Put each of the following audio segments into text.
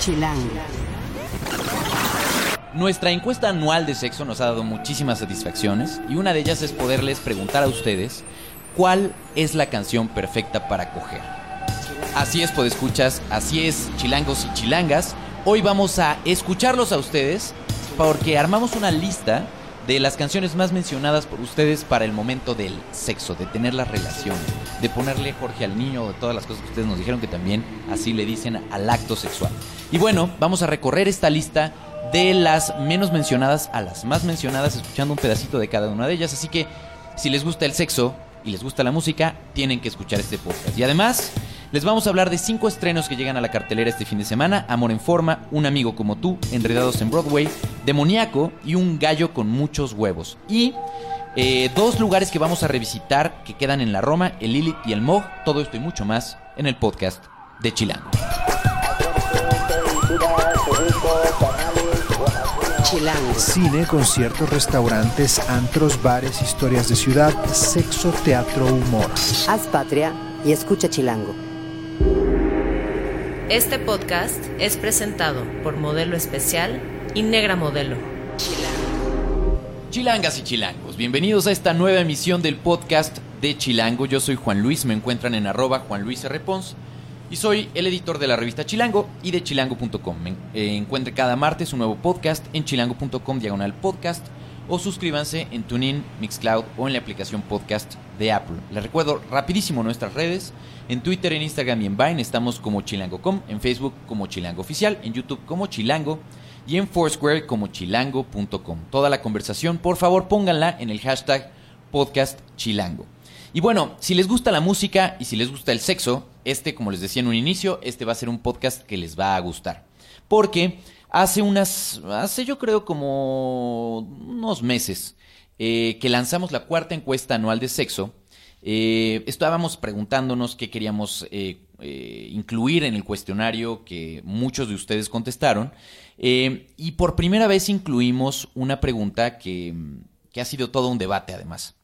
Chilango. Nuestra encuesta anual de sexo nos ha dado muchísimas satisfacciones y una de ellas es poderles preguntar a ustedes cuál es la canción perfecta para coger. Así es, escuchas, así es, chilangos y chilangas. Hoy vamos a escucharlos a ustedes porque armamos una lista de las canciones más mencionadas por ustedes para el momento del sexo, de tener la relación, de ponerle Jorge al niño, de todas las cosas que ustedes nos dijeron que también así le dicen al acto sexual. Y bueno, vamos a recorrer esta lista de las menos mencionadas a las más mencionadas, escuchando un pedacito de cada una de ellas. Así que si les gusta el sexo y les gusta la música, tienen que escuchar este podcast. Y además, les vamos a hablar de cinco estrenos que llegan a la cartelera este fin de semana: Amor en Forma, Un Amigo como tú, Enredados en Broadway, Demoníaco y Un Gallo con muchos huevos. Y eh, dos lugares que vamos a revisitar que quedan en la Roma, el Lilith y el Mog. Todo esto y mucho más en el podcast de Chilango. Chilango. Cine, conciertos, restaurantes, antros, bares, historias de ciudad, sexo, teatro, humor. Haz patria y escucha Chilango. Este podcast es presentado por Modelo Especial y Negra Modelo. Chilangas y chilangos, bienvenidos a esta nueva emisión del podcast de Chilango. Yo soy Juan Luis, me encuentran en arroba Juan Luis R. Pons, y soy el editor de la revista Chilango y de chilango.com. Eh, encuentre cada martes un nuevo podcast en chilango.com diagonal podcast o suscríbanse en TuneIn, Mixcloud o en la aplicación podcast de Apple. Les recuerdo rapidísimo nuestras redes. En Twitter, en Instagram y en Vine estamos como chilango.com, en Facebook como chilango oficial, en YouTube como chilango y en Foursquare como chilango.com. Toda la conversación, por favor, pónganla en el hashtag podcast chilango. Y bueno, si les gusta la música y si les gusta el sexo, este, como les decía en un inicio, este va a ser un podcast que les va a gustar. Porque hace unas, hace yo creo como unos meses eh, que lanzamos la cuarta encuesta anual de sexo, eh, estábamos preguntándonos qué queríamos eh, incluir en el cuestionario que muchos de ustedes contestaron. y por primera vez incluimos una pregunta que, que ha sido todo un debate además,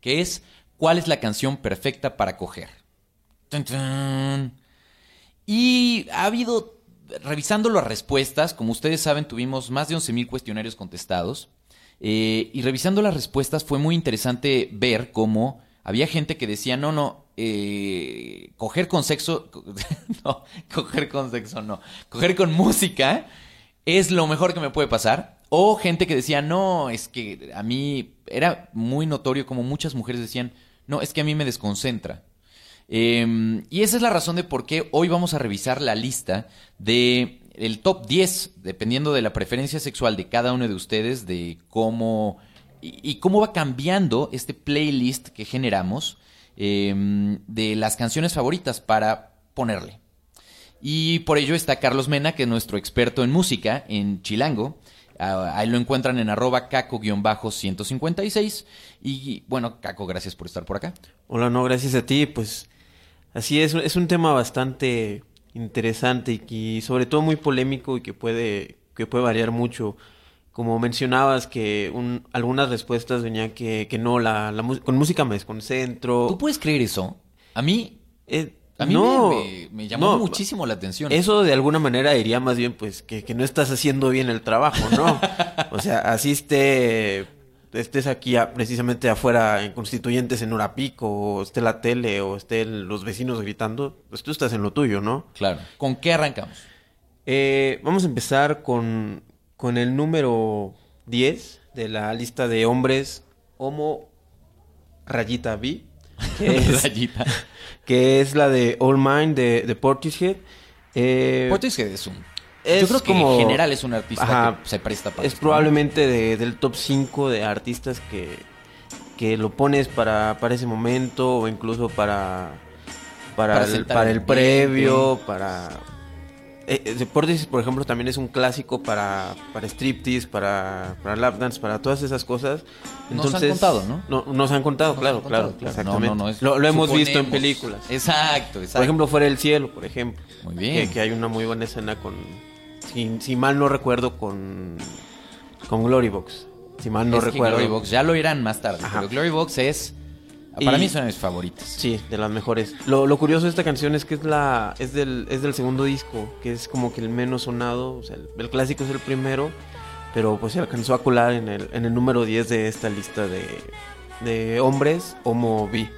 que es ¿Cuál es la canción perfecta para coger? Y ha habido, revisando las respuestas, como ustedes saben, tuvimos más de 11.000 cuestionarios contestados. Eh, y revisando las respuestas fue muy interesante ver cómo había gente que decía, no, no, eh, coger con sexo, no, coger con sexo no, coger con música es lo mejor que me puede pasar. O gente que decía, no, es que a mí era muy notorio como muchas mujeres decían, no, es que a mí me desconcentra. Em, y esa es la razón de por qué hoy vamos a revisar la lista de el top 10, dependiendo de la preferencia sexual de cada uno de ustedes, de cómo y, cómo va cambiando este playlist que generamos em, de las canciones favoritas para ponerle. Y por ello está Carlos Mena, que es nuestro experto en música en Chilango. Ah, ahí lo encuentran en arroba caco-156. Y bueno, Caco, gracias por estar por acá. Hola, no, gracias a ti. Pues así es, es un tema bastante interesante y, sobre todo muy polémico y que puede, que puede variar mucho. Como mencionabas que algunas respuestas venían que, que no, la, con música me desconcentro. ¿Tú puedes creer eso? A mí... Eh, a mí no, me, llamó muchísimo la atención. Eso de alguna manera diría más bien pues que, no estás haciendo bien el trabajo, ¿no? o sea, así esté, estés aquí precisamente afuera en Constituyentes en Urapico, o esté la tele, o estén los vecinos gritando, pues tú estás en lo tuyo, ¿no? Claro. ¿Con qué arrancamos? Eh, vamos a empezar con, con el número 10 de la lista de hombres homo rayita B. rayita que es la de All Mine de, de Portishead. Eh, Portishead es un... yo creo que en general es un artista que se presta para Es probablemente del top 5 de artistas que, que lo pones para, para ese momento o incluso para, para, el, para el previo, para eh, Deportes, por ejemplo, también es un clásico para, para striptease, para, para lap dance, para todas esas cosas. Entonces, nos han contado, ¿no? no nos han contado, claro, claro, exactamente. lo, hemos visto en películas. Exacto, exacto. Por ejemplo, Fuera del Cielo, por ejemplo. Muy bien. Que, hay una muy buena escena con, si, mal no recuerdo, con, con Glory Box. Si mal no recuerdo. Glory Box, ya lo irán más tarde. Pero Glory Box es Para mí son de mis favoritas. Sí, de las mejores. Lo, curioso de esta canción es que es la es del, es del segundo disco, que es como que el menos sonado. O sea, el, clásico es el primero, pero pues se alcanzó a colar en el, en el número 10 de esta lista de, de hombres homo bi.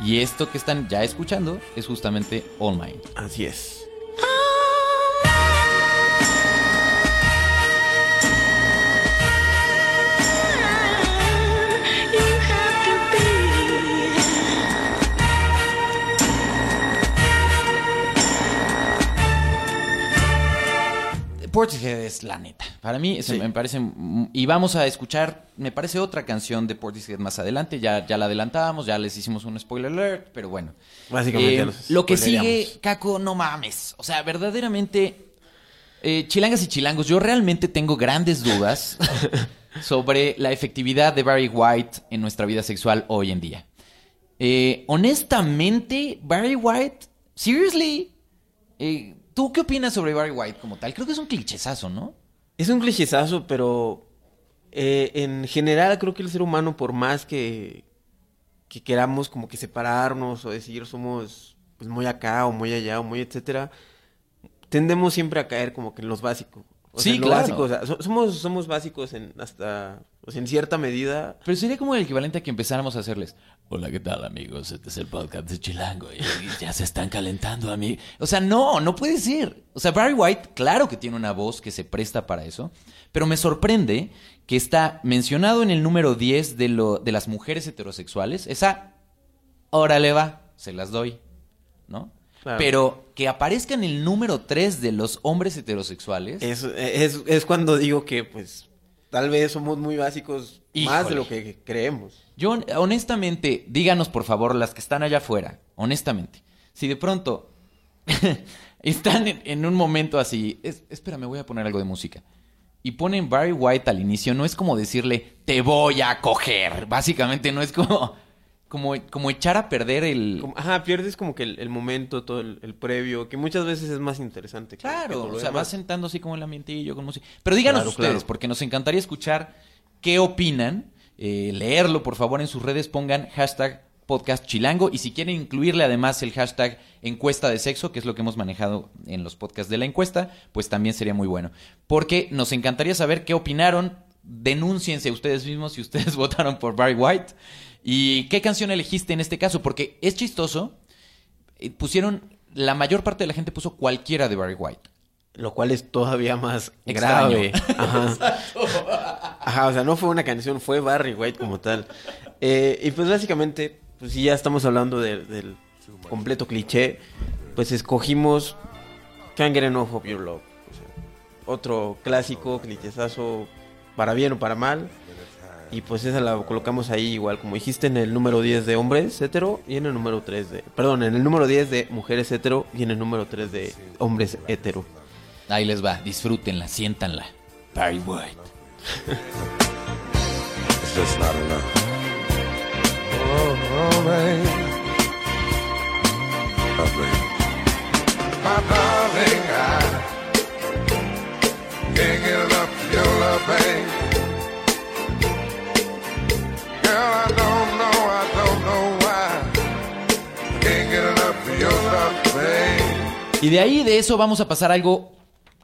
Y esto que están ya escuchando es justamente All Mine. Así es. Portishead es la neta. Para mí me parece... Y vamos a escuchar, me parece otra canción de Portishead más adelante. Ya, ya la adelantábamos, ya les hicimos un spoiler alert, pero bueno. Básicamente eh, Lo que sigue, Caco, no mames. O sea, verdaderamente... Eh, chilangas y chilangos, yo realmente tengo grandes dudas sobre la efectividad de Barry White en nuestra vida sexual hoy en día. Eh, honestamente, Barry White, seriously, ¿Tú qué opinas sobre Barry White como tal? Creo que es un clichezazo, ¿no? Es un clichezazo, pero eh, en general creo que el ser humano, por más que, que queramos como que separarnos o decir somos pues, muy acá o muy allá o muy etcétera, tendemos siempre a caer como que en los básicos. sí, claro. somos, somos básicos en hasta en cierta medida. Pero sería como el equivalente a que empezáramos a hacerles. Hola, ¿qué tal, amigos? Este es el podcast de Chilango y, ya se están calentando a mí. O sea, no, no puede ser. O sea, Barry White, claro que tiene una voz que se presta para eso, pero me sorprende que está mencionado en el número 10 de, lo, de las mujeres heterosexuales. Esa, órale va, se las doy, ¿no? Pero que aparezca en el número 3 de los hombres heterosexuales. Es, es, es cuando digo que, pues, tal vez somos muy básicos más de lo que creemos. Yo, honestamente, díganos por favor, las que están allá afuera, honestamente, si de pronto están en, un momento así, espera, me voy a poner algo de música, y ponen Barry White al inicio, no es como decirle, te voy a coger, básicamente no es como, como, como echar a perder el... ajá, pierdes como que el, momento, todo el, previo, que muchas veces es más interesante. Claro, o sea, vas sentando así como el ambientillo con música. Pero díganos ustedes, porque nos encantaría escuchar qué opinan, eh, leerlo por favor en sus redes, pongan hashtag podcast chilango y si quieren incluirle además el hashtag encuesta de sexo, que es lo que hemos manejado en los podcasts de la encuesta, pues también sería muy bueno. Porque nos encantaría saber qué opinaron, denúnciense ustedes mismos si ustedes votaron por Barry White. ¿Y qué canción elegiste en este caso? Porque es chistoso. Eh, pusieron, la mayor parte de la gente puso cualquiera de Barry White. Lo cual es todavía más grave. Ajá. Ajá, o sea, no fue una canción, fue Barry White como tal. Eh, y pues básicamente, pues si ya estamos hablando del completo cliché, pues escogimos Can't Get Enough of Your Love. otro clásico, clichésazo, para bien o para mal. Y pues esa la colocamos ahí igual, como dijiste, en el número 10 de hombres hetero y en el número 3 de... Perdón, en el número 10 de mujeres hetero y en el número 3 de hombres hetero. Ahí les va, disfrútenla, siéntanla. Barry White. It's just not enough. Oh, oh, babe. Oh, babe. My darling, Y de ahí, de eso, vamos a pasar a algo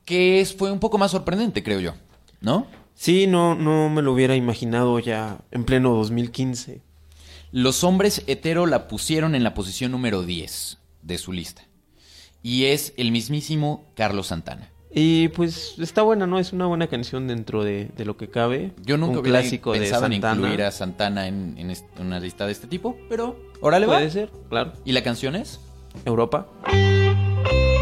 que fue un poco más sorprendente, creo yo. ¿No? Sí, no, no me lo hubiera imaginado ya en pleno 2015. Los hombres hetero la pusieron en la posición número 10 de su lista. Y es el mismísimo Carlos Santana. Y pues está buena, ¿no? Es una buena canción dentro de, lo que cabe. Yo nunca un clásico pensado en incluir a Santana en, una lista de este tipo, pero órale Puede ser, claro. ¿Y la canción es? Europa. Thank you.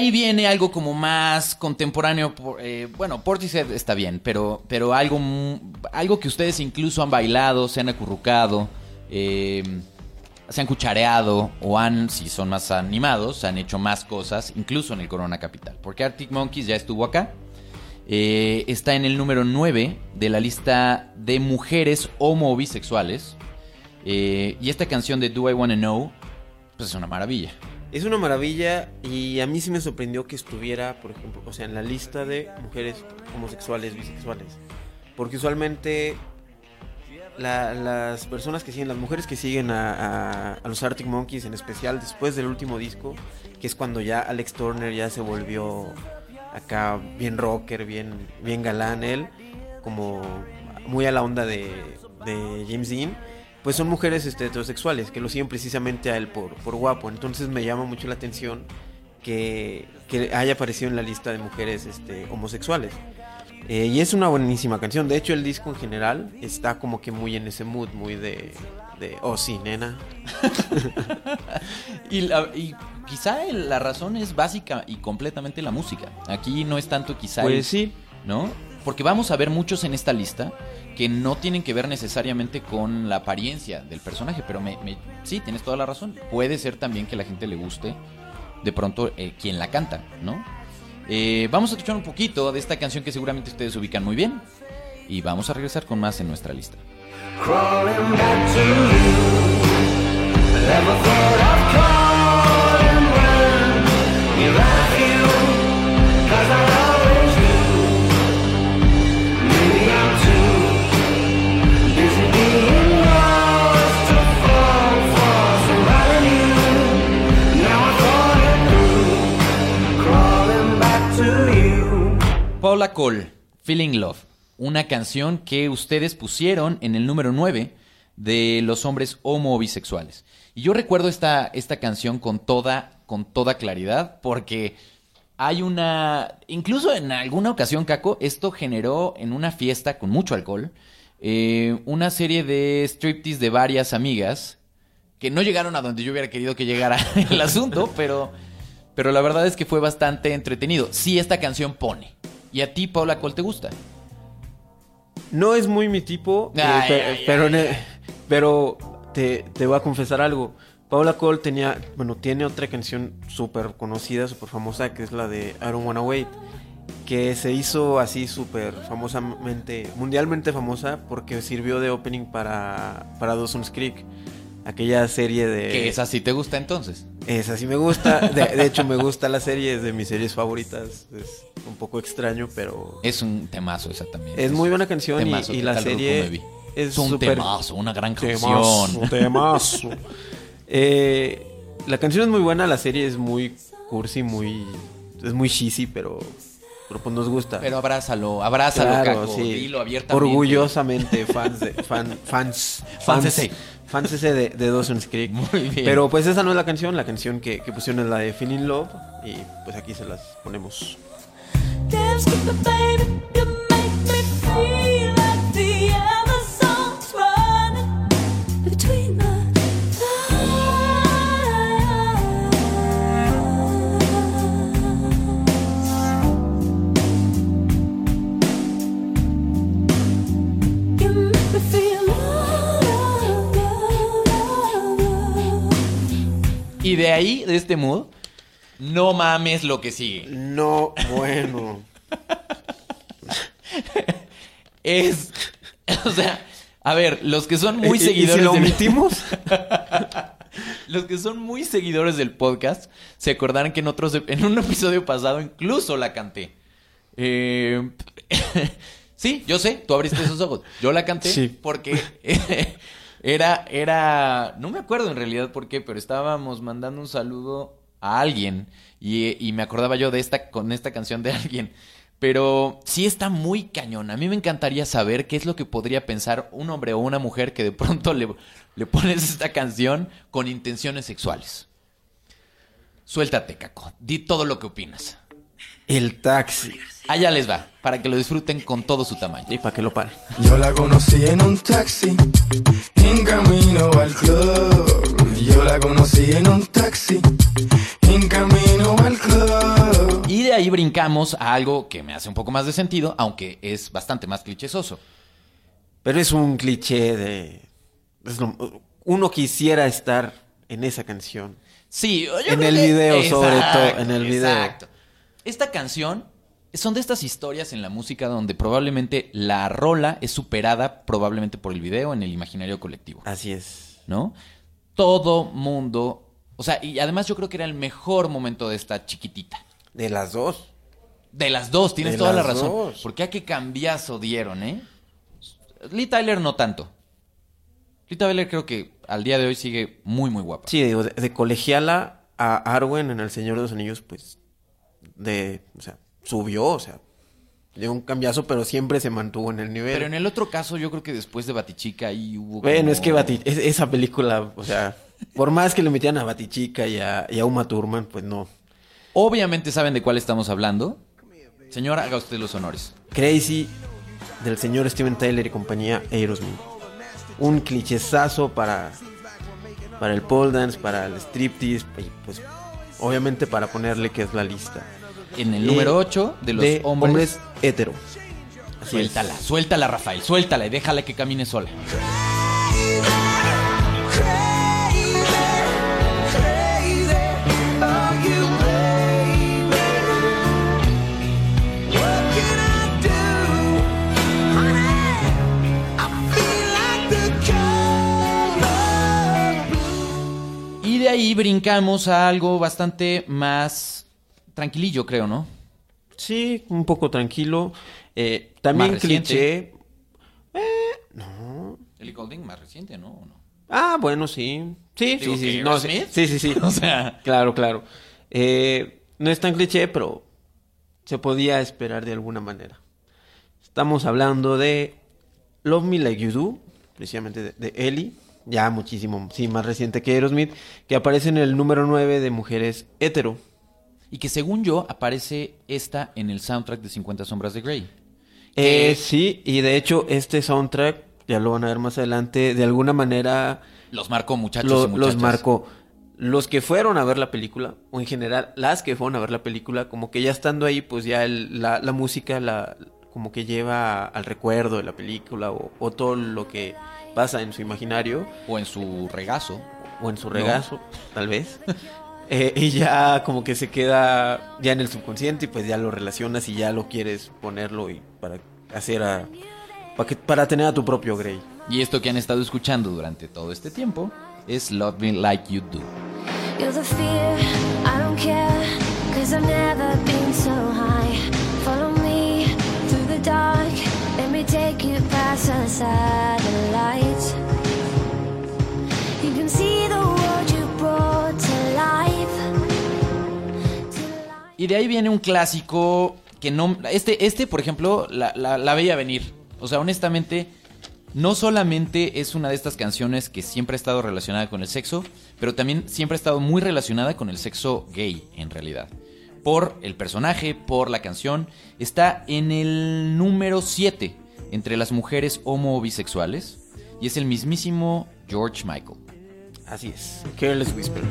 Ahí viene algo como más contemporáneo. Eh, bueno, Portishead está bien, pero, pero algo, algo que ustedes incluso han bailado, se han acurrucado. Eh, se han cuchareado o han, si son más animados, han hecho más cosas, incluso en el Corona Capital. Porque Arctic Monkeys ya estuvo acá. Eh, está en el número 9 de la lista de mujeres homo bisexuales. Y esta canción de Do I Wanna Know, pues es una maravilla. Es una maravilla y a mí sí me sorprendió que estuviera, por ejemplo, o sea, en la lista de mujeres homosexuales, bisexuales. Porque usualmente las personas que siguen, las mujeres que siguen a, los Arctic Monkeys en especial después del último disco, que es cuando ya Alex Turner ya se volvió acá bien rocker, bien, bien galán él, como muy a la onda de James Dean, pues son mujeres este, heterosexuales que lo siguen precisamente a él por, por guapo. Entonces me llama mucho la atención que, que haya aparecido en la lista de mujeres este, homosexuales. Eh, y es una buenísima canción. De hecho, el disco en general está como que muy en ese mood, muy de. de oh, sí, nena. y, quizá la razón es básica y completamente la música. Aquí no es tanto quizá. Pues sí. ¿No? Porque vamos a ver muchos en esta lista que no tienen que ver necesariamente con la apariencia del personaje, pero me, sí, tienes toda la razón. Puede ser también que la gente le guste de pronto eh, quien la canta, ¿no? Eh, vamos a escuchar un poquito de esta canción que seguramente ustedes ubican muy bien. Y vamos a regresar con más en nuestra lista. Paula Cole, Feeling Love, una canción que ustedes pusieron en el número 9 de los hombres homo bisexuales. Y yo recuerdo esta, esta canción con toda, con toda claridad porque hay una, incluso en alguna ocasión, Caco, esto generó en una fiesta con mucho alcohol eh, una serie de striptease de varias amigas que no llegaron a donde yo hubiera querido que llegara el asunto, pero, pero la verdad es que fue bastante entretenido. Sí, esta canción pone. ¿Y a ti, Paula Cole, te gusta? No es muy mi tipo, eh, pero, pero te, voy a confesar algo. Paula Cole tenía, bueno, tiene otra canción súper conocida, súper famosa, que es la de I Don't Wanna Wait, que se hizo así súper famosamente, mundialmente famosa, porque sirvió de opening para, para Dawson's Creek aquella serie de... Que esa sí te gusta entonces. Esa sí me gusta. De, hecho, me gusta la serie, es de mis series favoritas. Es un poco extraño, pero... Es un temazo esa también. Es, muy buena canción y, la serie es un temazo, una gran canción. Temazo, temazo. eh, la canción es muy buena, la serie es muy cursi, muy... Es muy cheesy, pero pero pues nos gusta. Pero abrázalo, abrázalo, claro, sí. Dilo abiertamente. Orgullosamente, fans de, fan, fans, fans, fans, fans ese de, de Dawson's Creek. Muy bien. Pero pues esa no es la canción, la canción que, que pusieron es la de Feeling Love y pues aquí se las ponemos. Y de ahí, de este mood, no mames lo que sigue. No, bueno. es. O sea, a ver, los que son muy seguidores. lo omitimos? los que son muy seguidores del podcast se acordarán que en otros en un episodio pasado incluso la canté. Eh, sí, yo sé, tú abriste esos ojos. Yo la canté sí. porque era, era, no me acuerdo en realidad por qué, pero estábamos mandando un saludo a alguien y, me acordaba yo de esta, con esta canción de alguien. Pero sí está muy cañón. A mí me encantaría saber qué es lo que podría pensar un hombre o una mujer que de pronto le, le pones esta canción con intenciones sexuales. Suéltate, Caco. Di todo lo que opinas. El taxi. Allá les va, para que lo disfruten con todo su tamaño. Y para que lo paren. Yo la conocí en un taxi, en camino al club. Yo la conocí en un taxi, en camino al club. Y de ahí brincamos a algo que me hace un poco más de sentido, aunque es bastante más clichésoso. Pero es un cliché de... uno quisiera estar en esa canción. Sí, yo En creo el que- video, sobre todo, en el video. Exacto. Esta canción son de estas historias en la música donde probablemente la rola es superada probablemente por el video en el imaginario colectivo, Así es. ¿no? Todo mundo, o sea, y además yo creo que era el mejor momento de esta chiquitita. De las dos. De las dos, tienes De toda la razón. dos. Porque a qué cambiazo dieron, ¿eh? Lee Tyler no tanto. Lee Tyler creo que al día de hoy sigue muy, muy guapa. Sí, digo, de, de colegiala a Arwen en El Señor de los Anillos, pues, de, o sea, subió, o sea, dio un cambiazo, pero siempre se mantuvo en el nivel. Pero en el otro caso, yo creo que después de Batichica ahí hubo. Bueno, como- es que Bati- es- esa película, o sea, por más que le metieran a Batichica y a, y a Uma Thurman, pues no. Obviamente saben de cuál estamos hablando. Señora, haga usted los honores. Crazy del señor Steven Tyler y compañía Aerosmith. Un clichezazo para, para el pole dance, para el striptease, pues obviamente para ponerle que es la lista. En el Eh, número 8 de los hombres. hetero. Así es. Suéltala, suéltala, Rafael, suéltala y déjala que camine sola. Ahí brincamos a algo bastante más tranquilillo, creo, ¿no? Sí, un poco tranquilo. Eh, también Más cliché. Eh, no. El Golding más reciente, ¿no? ¿O no? Ah, bueno, sí. Sí, Digo, sí, sí. No, sí, Aerosmith. sí, sí, sí. O sea, Claro, claro. Eh, no es tan cliché, pero se podía esperar de alguna manera. Estamos hablando de Love Me Like You Do, precisamente de, de Ellie, ya muchísimo, sí, más reciente que Aerosmith, que aparece en el número 9 de mujeres hetero. y que según yo aparece esta en el soundtrack de 50 sombras de Grey. Eh, sí, y de hecho este soundtrack, ya lo van a ver más adelante, de alguna manera Los marcó muchachos lo- y muchachas. los marcó. Los que fueron a ver la película, o en general las que fueron a ver la película, como que ya estando ahí, pues ya el- la, la música la, como que lleva al recuerdo de la película o, o todo lo que pasa en su imaginario O en su regazo. o en su No. regazo, tal vez. Eh, y ya como que se queda ya en el subconsciente y pues ya lo relacionas y ya lo quieres ponerlo y para hacer a... Para, que, para tener a tu propio Grey. Y esto que han estado escuchando durante todo este tiempo es Love Me Like You Do. You're the fear, I don't care, cause I've never been so high. Y de ahí viene un clásico que no... Este, este por ejemplo, la, la- la veía venir. O sea, honestamente, no solamente es una de estas canciones que siempre ha estado relacionada con el sexo, pero también siempre ha estado muy relacionada con el sexo gay, en realidad. Por el personaje, por la canción. Está en el número 7 entre las mujeres homo o bisexuales. Y es el mismísimo George Michael. Así es. Careless Whisper.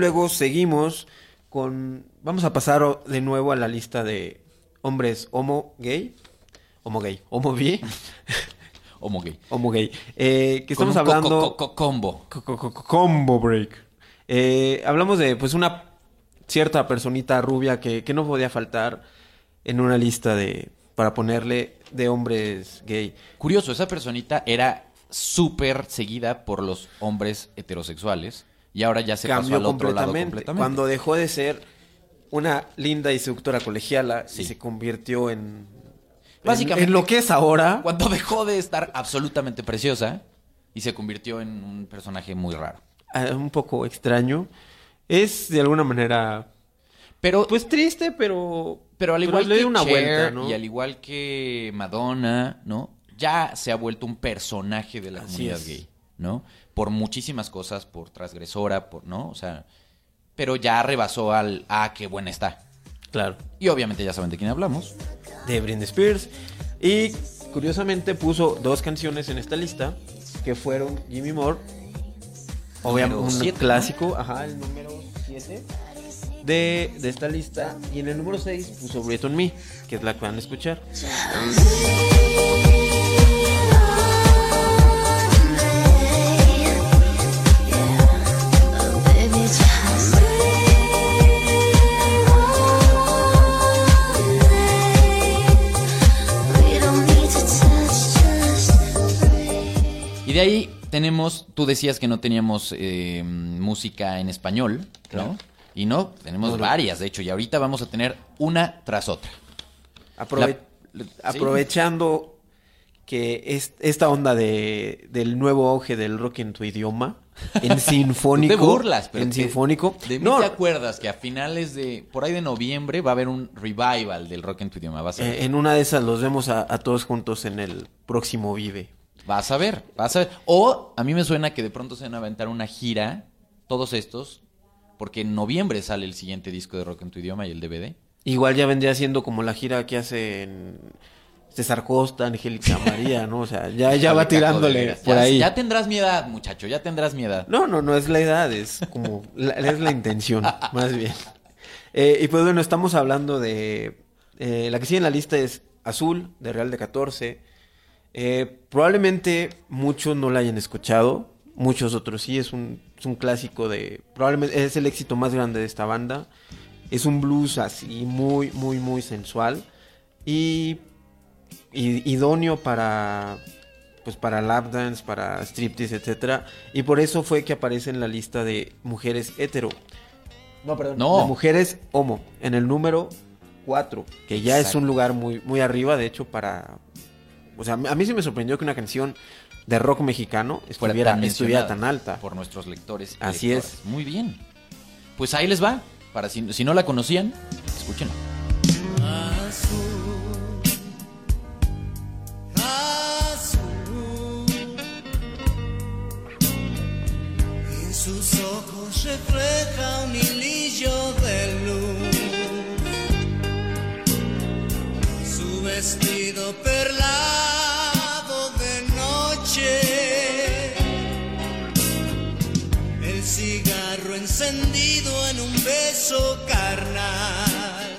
Luego seguimos con... Vamos a pasar de nuevo a la lista de hombres homo gay. Homo gay. Homo bi. Homo gay. homo gay. Eh, que estamos co- hablando... co- co- combo. Co- co- co- Combo break. Eh, hablamos de pues una cierta personita rubia que, que no podía faltar en una lista de para ponerle de hombres gay. Curioso, esa personita era súper seguida por los hombres heterosexuales y ahora ya se pasó Cambió al otro lado completamente. Cuando dejó de ser una linda y seductora colegiala Sí. y se convirtió en Básicamente- en, en lo que es ahora. Cuando dejó de estar absolutamente preciosa y se convirtió en un personaje muy raro. eh, un poco extraño. Es de alguna manera Pero, pues triste, pero pero al igual que una Cher vuelta, ¿no? y al igual que Madonna, ¿no? Ya se ha vuelto un personaje de la Así comunidad es. gay, ¿no? Por muchísimas cosas, por transgresora, por, ¿no? O sea, pero ya rebasó al ah, qué buena está. Claro. Y obviamente ya saben de quién hablamos. De Britney Spears. Y curiosamente puso dos canciones en esta lista que fueron Jimmy Moore. Obviamente un siete, clásico, ajá, el número 7 de, de esta lista. Y en el número 6 puso Breathe on Me, que es la que van a escuchar. Y de ahí tenemos, tú decías que no teníamos eh, música en español, ¿no? Y no, tenemos varias, de hecho, y ahorita vamos a tener una tras otra. Aprove- La- aprovechando que es, esta onda de, del nuevo auge del rock en tu idioma, en sinfónico. Tú te burlas, pero En te- sinfónico. De mí no, te acuerdas que a finales de, por ahí de noviembre, va a haber un revival del rock en tu idioma. Vas a ver. eh, en una de esas los vemos a, a todos juntos en el próximo Vive. Vas a ver, vas a ver. O a mí me suena que de pronto se van a aventar una gira, todos estos, porque en noviembre sale el siguiente disco de rock en tu idioma y el DVD. Igual ya vendría siendo como la gira que hacen César Costa, Angélica María, ¿no? O sea, ya, ya va tirándole por Ya- ahí. Ya tendrás mi edad, muchacho, ya tendrás mi edad. No, no, no es la edad, es como, la, es la intención, más bien. Eh, y pues bueno, estamos hablando de, eh, la que sigue en la lista es Azul, de Real de 14. Eh, probablemente muchos no la hayan escuchado, muchos otros sí, es un, es un clásico de, probablemente es el éxito más grande de esta banda. Es un blues así, muy, muy, muy sensual. Y, y- idóneo para pues para lap dance, para striptease, etcétera, y por eso fue que aparece en la lista de mujeres hetero. No, perdón, No. de mujeres homo en el número 4, que ya es un lugar muy muy arriba, de hecho para o sea, a mí sí me sorprendió que una canción de rock mexicano Fuera estuviera, tan estuviera tan alta. Por nuestros lectores. y Así lectoras. Muy bien. Pues ahí les va. Para si, si no la conocían, escúchenla. En sus ojos refleja un hilillo de luz. Su vestido beso carnal.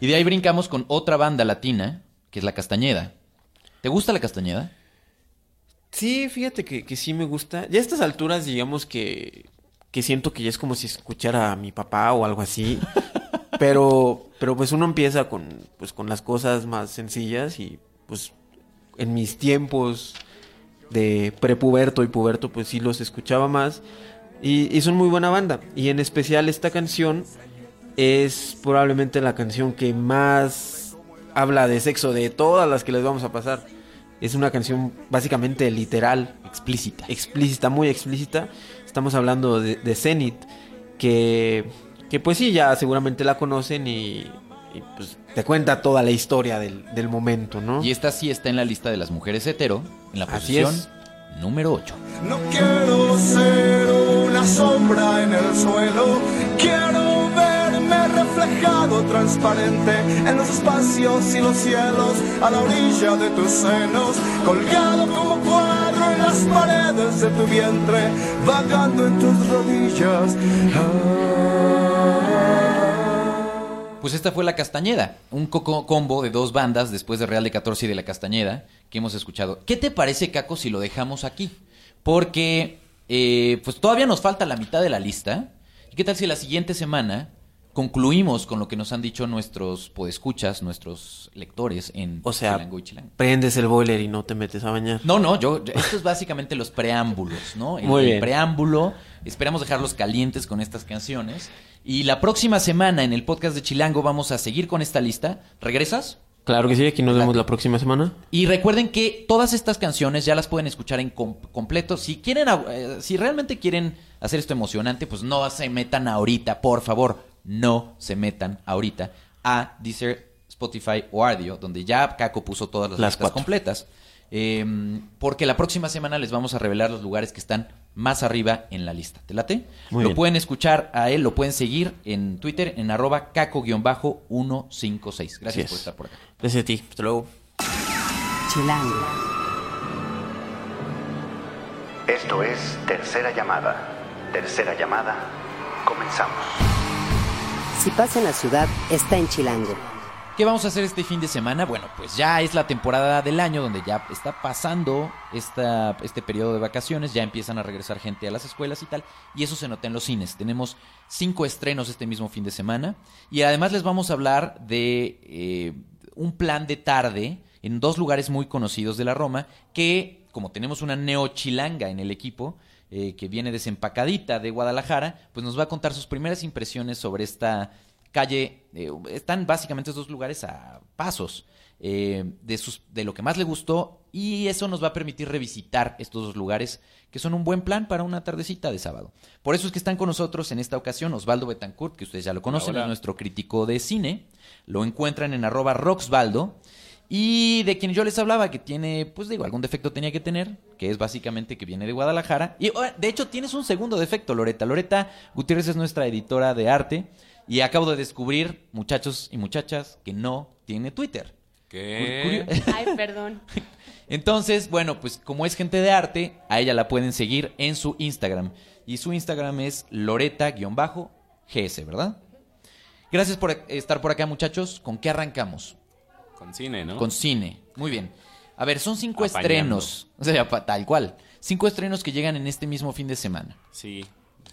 Y de ahí brincamos con otra banda latina, que es La Castañeda. ¿Te gusta La Castañeda? Sí, fíjate que, que sí me gusta. Ya a estas alturas, digamos que, que siento que ya es como si escuchara a mi papá o algo así. pero, pero pues uno empieza con, pues, con las cosas más sencillas y pues en mis tiempos de prepuberto y puberto, pues sí los escuchaba más. Y, y son muy buena banda. Y en especial esta canción es probablemente la canción que más habla de sexo de todas las que les vamos a pasar. Es una canción básicamente literal, Explícita. explícita, muy explícita. Estamos hablando de, de Zenith, que, que pues sí, ya seguramente la conocen y, y, pues te cuenta toda la historia del, del momento, ¿no? Y esta sí está en la lista de las mujeres hetero, en la Así posición es. número 8. No quiero ser sombra en el suelo, quiero verme reflejado transparente en los espacios y los cielos, a la orilla de tus senos, colgado como cuadro en las paredes de tu vientre, vagando en tus rodillas. Ah. Pues esta fue La Castañeda, un coco combo de dos bandas después de Real de 14 y de La Castañeda que hemos escuchado. ¿Qué te parece, Caco, si lo dejamos aquí? Porque eh, pues todavía nos falta la mitad de la lista. ¿Y qué tal si la siguiente semana concluimos con lo que nos han dicho nuestros podescuchas, nuestros lectores en O sea, Chilango y Chilango? prendes el boiler y no te metes a bañar. No, no, yo, yo- esto es básicamente los preámbulos, ¿no? El, Muy el bien. preámbulo, esperamos dejarlos calientes con estas canciones. Y la próxima semana en el podcast de Chilango vamos a seguir con esta lista. ¿Regresas? Claro que sí, aquí nos vemos la próxima semana. Y recuerden que todas estas canciones ya las pueden escuchar en com- completo. Si quieren, eh, si realmente quieren hacer esto emocionante, pues no se metan ahorita, por favor, no se metan ahorita a Deezer, Spotify o Ardio, donde ya Caco puso todas las, Las listas cuatro. completas. Eh, porque la próxima semana les vamos a revelar los lugares que están más arriba en la lista. ¿Te late? Muy lo bien. pueden escuchar a él, lo pueden seguir en Twitter en arroba caco-156. Gracias por estar por acá. Gracias a ti. Hasta luego. Chilango. Esto es Tercera Llamada. Tercera Llamada. Comenzamos. Si pasa en la ciudad, está en Chilango. ¿Qué vamos a hacer este fin de semana? Bueno, pues ya es la temporada del año donde ya está pasando esta, este periodo de vacaciones, ya empiezan a regresar gente a las escuelas y tal, y eso se nota en los cines. Tenemos cinco estrenos este mismo fin de semana y además les vamos a hablar de eh, un plan de tarde en dos lugares muy conocidos de la Roma que, como tenemos una neochilanga en el equipo, eh, que viene desempacadita de Guadalajara, pues nos va a contar sus primeras impresiones sobre esta calle. eh, están básicamente estos lugares a pasos eh, de, sus, de lo que más le gustó y eso nos va a permitir revisitar estos dos lugares que son un buen plan para una tardecita de sábado. Por eso es que están con nosotros en esta ocasión Osvaldo Betancourt, que ustedes ya lo conocen, Hola. es nuestro crítico de cine. Lo encuentran en arroba roxvaldo. Y de quien yo les hablaba, que tiene, pues digo, algún defecto tenía que tener, que es básicamente que viene de Guadalajara. Y oh, de hecho tienes un segundo defecto, Loreta. Loreta Gutiérrez es nuestra editora de arte. Y acabo de descubrir, muchachos y muchachas, que no tiene Twitter. ¿Qué? Ay, perdón. Entonces, bueno, pues como es gente de arte, a ella la pueden seguir en su Instagram. Y su Instagram es loreta-gs, ¿verdad? Gracias por estar por acá, muchachos. ¿Con qué arrancamos? Con cine, ¿no? Con cine. Muy bien. A ver, son cinco Apañando. estrenos. O sea, tal cual. Cinco estrenos que llegan en este mismo fin de semana. Sí,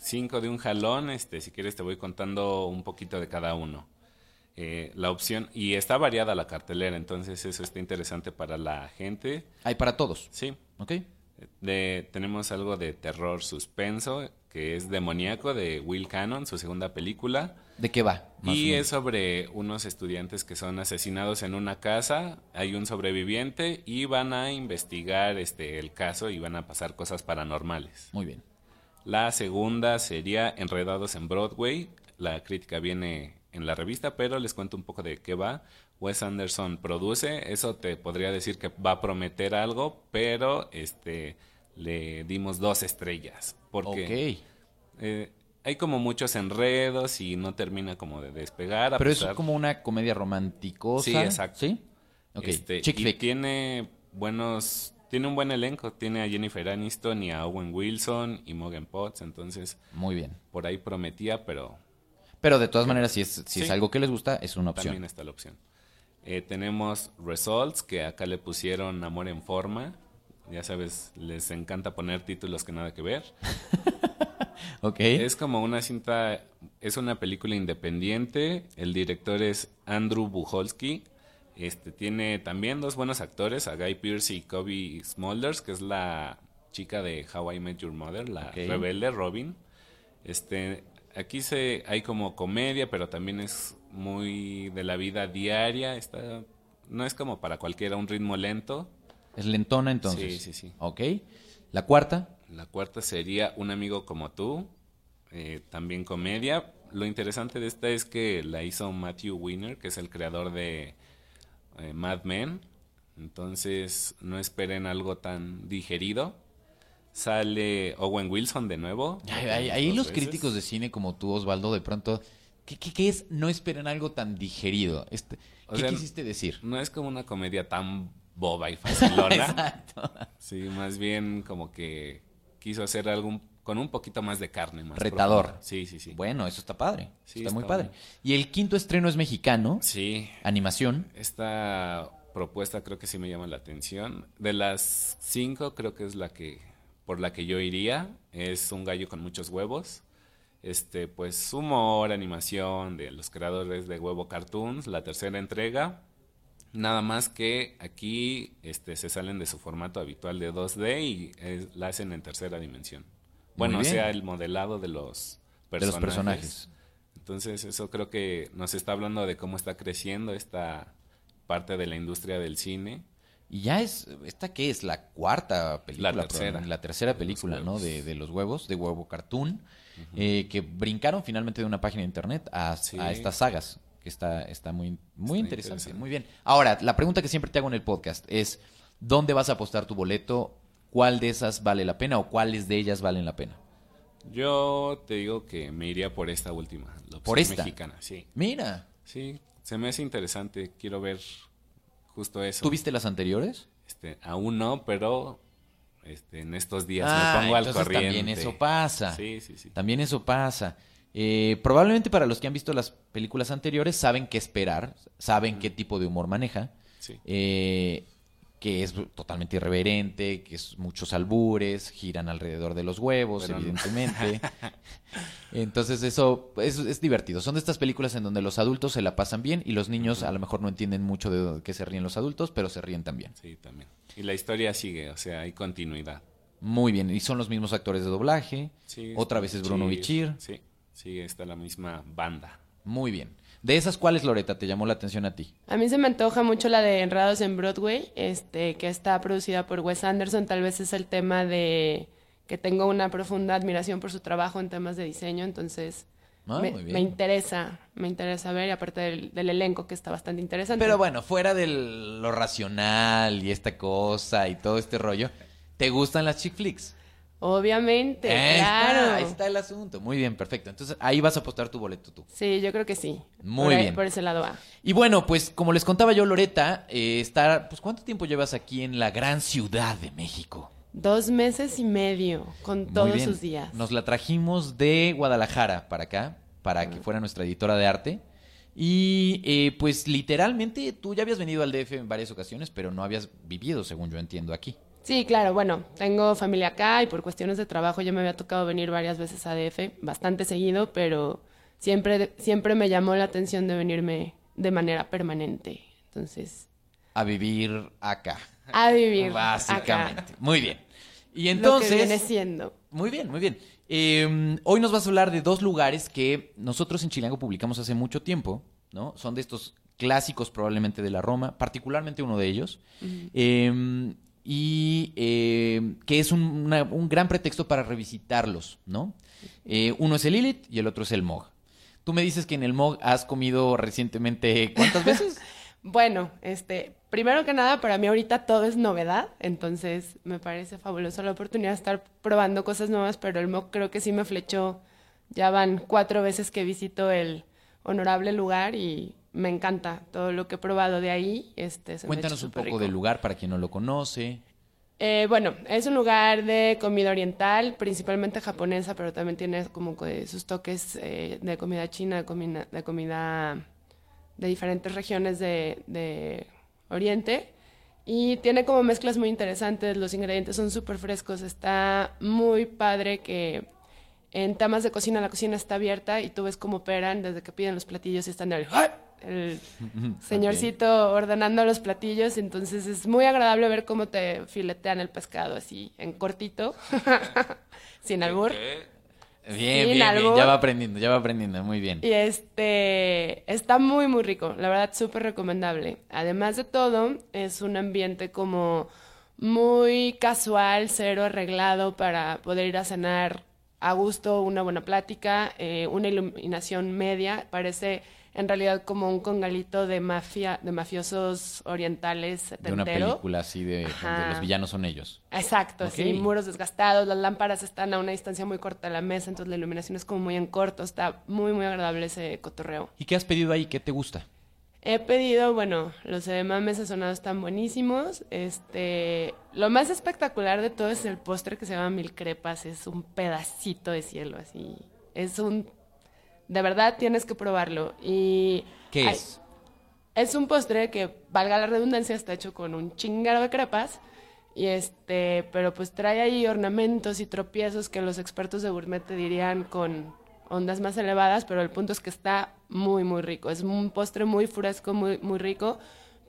cinco de un jalón. Este, si quieres te voy contando un poquito de cada uno. Eh, la opción y está variada la cartelera, entonces eso está interesante para la gente. Hay para todos. Sí. ¿Ok? De, tenemos algo de terror suspenso que es demoníaco de Will Cannon, su segunda película. ¿De qué va? Y es sobre unos estudiantes que son asesinados en una casa, hay un sobreviviente y van a investigar este el caso y van a pasar cosas paranormales. Muy bien. La segunda sería Enredados en Broadway. La crítica viene en la revista, pero les cuento un poco de qué va. Wes Anderson produce, eso te podría decir que va a prometer algo, pero este le dimos dos estrellas porque eh, hay como muchos enredos y no termina como de despegar. a Pero es pesar- como una comedia románticosa. Sí, exacto. ¿Sí? Este, y tiene buenos, tiene un buen elenco, tiene a Jennifer Aniston y a Owen Wilson y Morgan Potts, entonces Muy bien. por ahí prometía, pero Pero de todas maneras, si es, si Sí. es algo que les gusta, es una opción. también está la opción. Eh, tenemos Results, que acá le pusieron Amor en Forma. Ya sabes, les encanta poner títulos que nada que ver. Ok. Es como una cinta, es una película independiente. El director es Andrew Bucholsky. Este tiene también dos buenos actores, a Guy Pearce y Kobe Smulders, que es la chica de How I Met Your Mother, la rebelde Robin. Este, aquí se hay como comedia, pero también es muy de la vida diaria. Está, no es como para cualquiera un ritmo lento. Es lentona entonces. Sí, sí, sí. Ok. La cuarta. La cuarta sería Un amigo como tú, eh, también comedia. Lo interesante de esta es que la hizo Matthew Weiner, que es el creador de eh, Mad Men. Entonces no esperen algo tan digerido. Sale Owen Wilson de nuevo. Ay, ahí los veces. críticos de cine como tú, Osvaldo, de pronto... ¿Qué, qué, qué es no esperen algo tan digerido? Este, ¿Qué sea, quisiste decir? No es como una comedia tan boba y facilona. Exacto. Sí, más bien como que quiso hacer algo con un poquito más de carne. Más Retador. profunda. Sí, sí, sí. Bueno, eso está padre. Sí, está muy padre. Y el quinto estreno es mexicano. Sí. Animación. Esta propuesta creo que sí me llama la atención. De las cinco, creo que es la que por la que yo iría. Es un gallo con muchos huevos. Este, pues humor, animación de los creadores de Huevo Cartoons, la tercera entrega. Nada más que aquí este, se salen de su formato habitual de 2D y la hacen en tercera dimensión. Bueno, o sea, el modelado de los De personajes. los personajes. Entonces, eso creo que nos está hablando de cómo está creciendo esta parte de la industria del cine. Y ya es, ¿esta qué es? La cuarta película. La tercera. La tercera película, ¿no? De, de los huevos, de huevo cartoon. eh, que brincaron finalmente de una página de internet a, Sí. a estas sagas. Que está, está muy, muy Está interesante. interesante. Muy bien. Ahora, la pregunta que siempre te hago en el podcast es: ¿dónde vas a apostar tu boleto? ¿Cuál de esas vale la pena o cuáles de ellas valen la pena? Yo te digo que me iría por esta última, la ¿Por opción esta? mexicana, sí. Mira, Sí, se me hace interesante, quiero ver justo eso. ¿tú viste las anteriores? Este, aún no, pero este, en estos días Ah, me pongo al corriente. también eso pasa. Sí, sí, sí. También eso pasa. Eh, probablemente para los que han visto las películas anteriores saben qué esperar, saben qué tipo de humor maneja, Sí. eh, que es totalmente irreverente, que es muchos albures, giran alrededor de los huevos, Pero no. evidentemente. Entonces eso es, es divertido. Son de estas películas en donde los adultos se la pasan bien y los niños a lo mejor no entienden mucho de qué se ríen los adultos, pero se ríen también. Sí, también. Y la historia sigue, o sea, hay continuidad. Muy bien. Y son los mismos actores de doblaje. Sí, Otra vez es Bruno Bichir. Sí, sí, está la misma banda. Muy bien. De esas, ¿cuáles, Loreta, te llamó la atención a ti? A mí se me antoja mucho la de Enredados en Broadway, este, que está producida por Wes Anderson. Tal vez es el tema de que tengo una profunda admiración por su trabajo en temas de diseño, entonces Ah, me, interesa, me interesa ver, y aparte del, del elenco que está bastante interesante. Pero bueno, fuera de lo racional y esta cosa y todo este rollo, ¿te gustan las chick flicks? Obviamente, Ahí claro. está, ahí está el asunto. Muy bien, perfecto. Entonces ahí vas a apostar tu boleto tú. Sí, yo creo que sí. Muy Por ahí- bien. Por ese lado va. Y bueno, pues como les contaba yo, Loreta, eh, está, pues ¿cuánto tiempo llevas aquí en la gran ciudad de México? Dos meses y medio con Muy todos bien. sus días. Nos la trajimos de Guadalajara para acá, para que fuera nuestra editora de arte. Y eh, pues literalmente tú ya habías venido al DF en varias ocasiones, pero no habías vivido, según yo entiendo, aquí. Sí, claro, bueno, tengo familia acá y por cuestiones de trabajo ya me había tocado venir varias veces a DF, bastante seguido, pero siempre, siempre me llamó la atención de venirme de manera permanente. Entonces, A vivir acá. a vivir Básicamente. acá. Muy bien. Y Lo entonces... que viene siendo. Muy bien, muy bien. Eh, hoy nos vas a hablar de dos lugares que nosotros en Chilango publicamos hace mucho tiempo, ¿no? Son de estos clásicos probablemente de la Roma, particularmente uno de ellos, eh, y eh, que es un, una- un gran pretexto para revisitarlos, ¿no? Eh, uno es el Lilith y el otro es el Mog. Tú me dices que en el Mog has comido recientemente, ¿cuántas veces? Bueno, este, primero que nada, para mí ahorita todo es novedad, entonces me parece fabulosa la oportunidad de estar probando cosas nuevas, pero el MOC creo que sí me flechó. Ya van cuatro veces que visito el honorable lugar y me encanta todo lo que he probado de ahí. Este, se Cuéntanos un poco rico. del lugar para quien no lo conoce. Eh, bueno, es un lugar de comida oriental, principalmente japonesa, pero también tiene como sus toques eh, de comida china, de comida, de comida de diferentes regiones de, de Oriente. Y tiene como mezclas muy interesantes, los ingredientes son súper frescos, está muy padre que en temas de cocina la cocina está abierta y tú ves cómo operan desde que piden los platillos y están el, el señorcito ordenando los platillos, entonces es muy agradable ver cómo te filetean el pescado así en cortito, sin albur. Bien, Sin bien, bien, ya va aprendiendo, ya va aprendiendo, muy bien. Y este está muy muy rico, la verdad súper recomendable. Además de todo, es un ambiente como muy casual, cero arreglado para poder ir a cenar a gusto, una buena plática, eh, una iluminación media, parece en realidad como un congalito de mafia, de mafiosos orientales De una película así de donde los villanos son ellos. Exacto, Ok. sí, muros desgastados, las lámparas están a una distancia muy corta de la mesa, entonces la iluminación es como muy en corto, está muy, muy agradable ese cotorreo. ¿Y qué has pedido ahí? ¿Qué te gusta? He pedido, bueno, los edemames sazonados están buenísimos. Este, lo más espectacular de todo es el postre que se llama Mil Crepas, es un pedacito de cielo, así. Es un, de verdad tienes que probarlo. Y ¿Qué ay, es? es un postre que, valga la redundancia, está hecho con un chingaro de crepas. Y este, pero pues trae ahí ornamentos y tropiezos que los expertos de gourmet te dirían con ondas más elevadas, pero el punto es que está muy, muy rico. Es un postre muy fresco, muy, muy rico,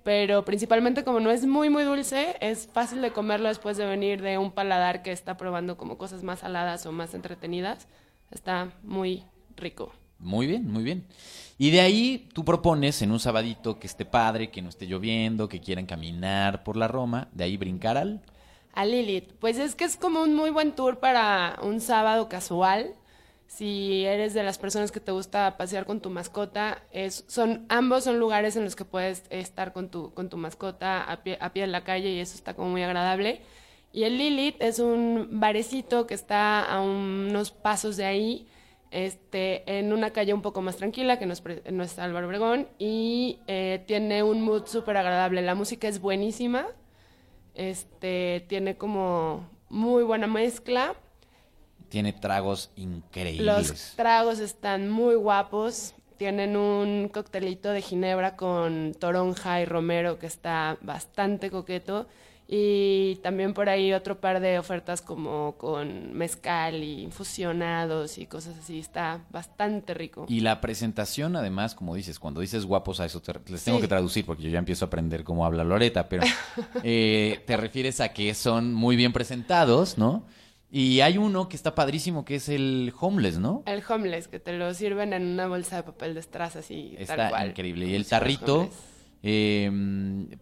pero principalmente como no es muy, muy dulce, es fácil de comerlo después de venir de un paladar que está probando como cosas más saladas o más entretenidas. Está muy rico. Muy bien, muy bien. Y de ahí tú propones en un sabadito que esté padre, que no esté lloviendo, que quieran caminar por la Roma, de ahí brincar al... A Lilith, pues es que es como un muy buen tour para un sábado casual. Si eres de las personas que te gusta pasear con tu mascota, es, son, ambos son lugares en los que puedes estar con tu, con tu mascota a pie, a pie en la calle y eso está como muy agradable. Y el Lilith es un barecito que está a unos pasos de ahí, este, en una calle un poco más tranquila que no es, no es Álvaro Obregón y eh, tiene un mood súper agradable. La música es buenísima, este, tiene como muy buena mezcla. Tiene tragos increíbles. Los tragos están muy guapos. Tienen un coctelito de ginebra con toronja y romero que está bastante coqueto. Y también por ahí otro par de ofertas como con mezcal y infusionados y cosas así. Está bastante rico. Y la presentación, además, como dices, cuando dices guapos a eso, te- les tengo Sí. que traducir porque yo ya empiezo a aprender cómo habla Loreta, pero eh, te refieres a que son muy bien presentados, ¿no? Y hay uno que está padrísimo, que es el homeless, ¿no? El homeless, que te lo sirven en una bolsa de papel de strass así, tal Está cual. increíble. Y el tarrito, homeless. Eh,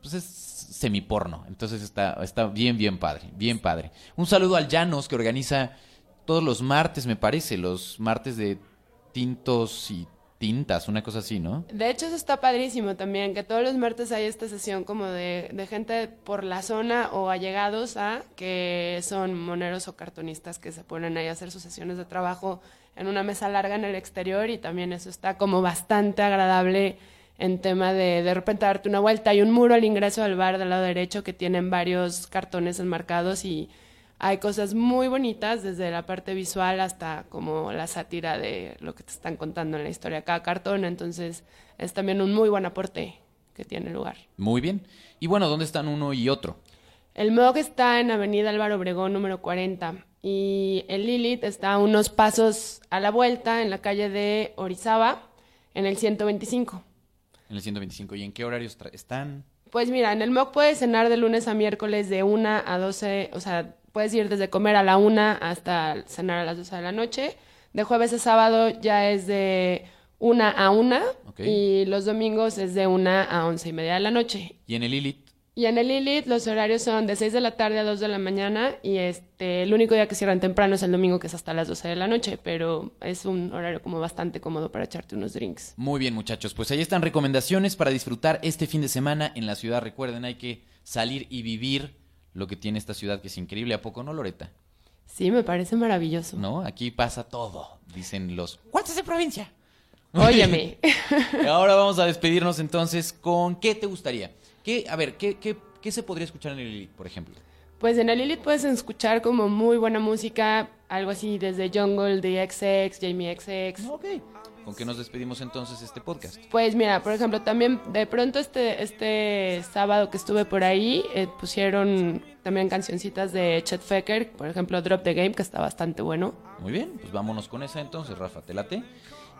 pues es semiporno. Entonces está, está bien, bien padre. Bien padre. Un saludo al Llanos, que organiza todos los martes, me parece, los martes de tintos y tintas, una cosa así, ¿no? De hecho, eso está padrísimo también, que todos los martes hay esta sesión como de, de gente por la zona o allegados a que son moneros o cartonistas que se ponen ahí a hacer sus sesiones de trabajo en una mesa larga en el exterior y también eso está como bastante agradable en tema de de repente darte una vuelta. Hay un muro al ingreso del bar del lado derecho que tienen varios cartones enmarcados y hay cosas muy bonitas, desde la parte visual hasta como la sátira de lo que te están contando en la historia cada cartón. Entonces, es también un muy buen aporte que tiene el lugar. Muy bien. Y bueno, ¿dónde están uno y otro? El MOG está en Avenida Álvaro Obregón, número 40. Y el Lilith está a unos pasos a la vuelta en la calle de Orizaba, en el 125. En el 125. ¿Y en qué horarios están? Pues mira, en el MOC puedes cenar de lunes a miércoles de 1 a 12, o sea, puedes ir desde comer a la 1 hasta cenar a las 12 de la noche. De jueves a sábado ya es de 1 a 1 Ok. y los domingos es de 1 a 11 y media de la noche. Y en el Lilith, Y en el Lilith los horarios son de 6 de la tarde a 2 de la mañana y este el único día que cierran temprano es el domingo que es hasta las 12 de la noche, pero es un horario como bastante cómodo para echarte unos drinks. Muy bien, muchachos. Pues ahí están recomendaciones para disfrutar este fin de semana en la ciudad. Recuerden, hay que salir y vivir lo que tiene esta ciudad, que es increíble. ¿A poco no, Loreta? Sí, me parece maravilloso. ¿No? Aquí pasa todo, dicen los... ¿Cuántos de provincia? Óyeme. Ahora vamos a despedirnos entonces con... ¿Qué te gustaría? ¿Qué, a ver, ¿qué, qué, qué se podría escuchar en el Lilith, por ejemplo? Pues en el Lilith puedes escuchar como muy buena música, algo así desde Jungle, de XX, Jamie XX. ¿Con qué nos despedimos entonces este podcast? Pues mira, por ejemplo, también de pronto este, este sábado que estuve por ahí, eh, pusieron también cancioncitas de Chet Faker, por ejemplo, Drop the Game, que está bastante bueno. Muy bien, pues vámonos con esa entonces, Rafa, te late.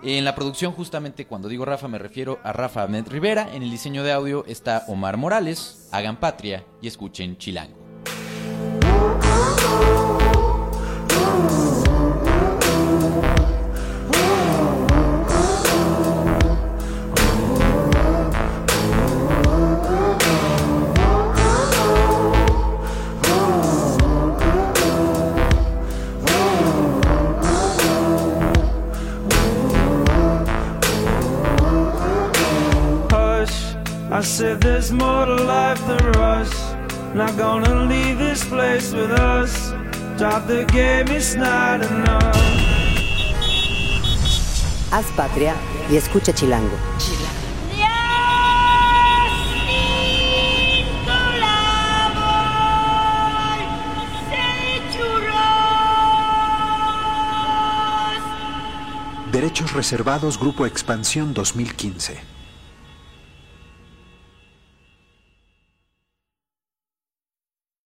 En la producción, justamente cuando digo Rafa, me refiero a Rafa Ahmed Rivera. En el diseño de audio está Omar Morales. Hagan patria y escuchen Chilango. I said there's more to life than rush. Not gonna leave this place with us. Drop the game, it's not enough. Haz patria y escucha Chilango. Derechos reservados Grupo Expansión 2015.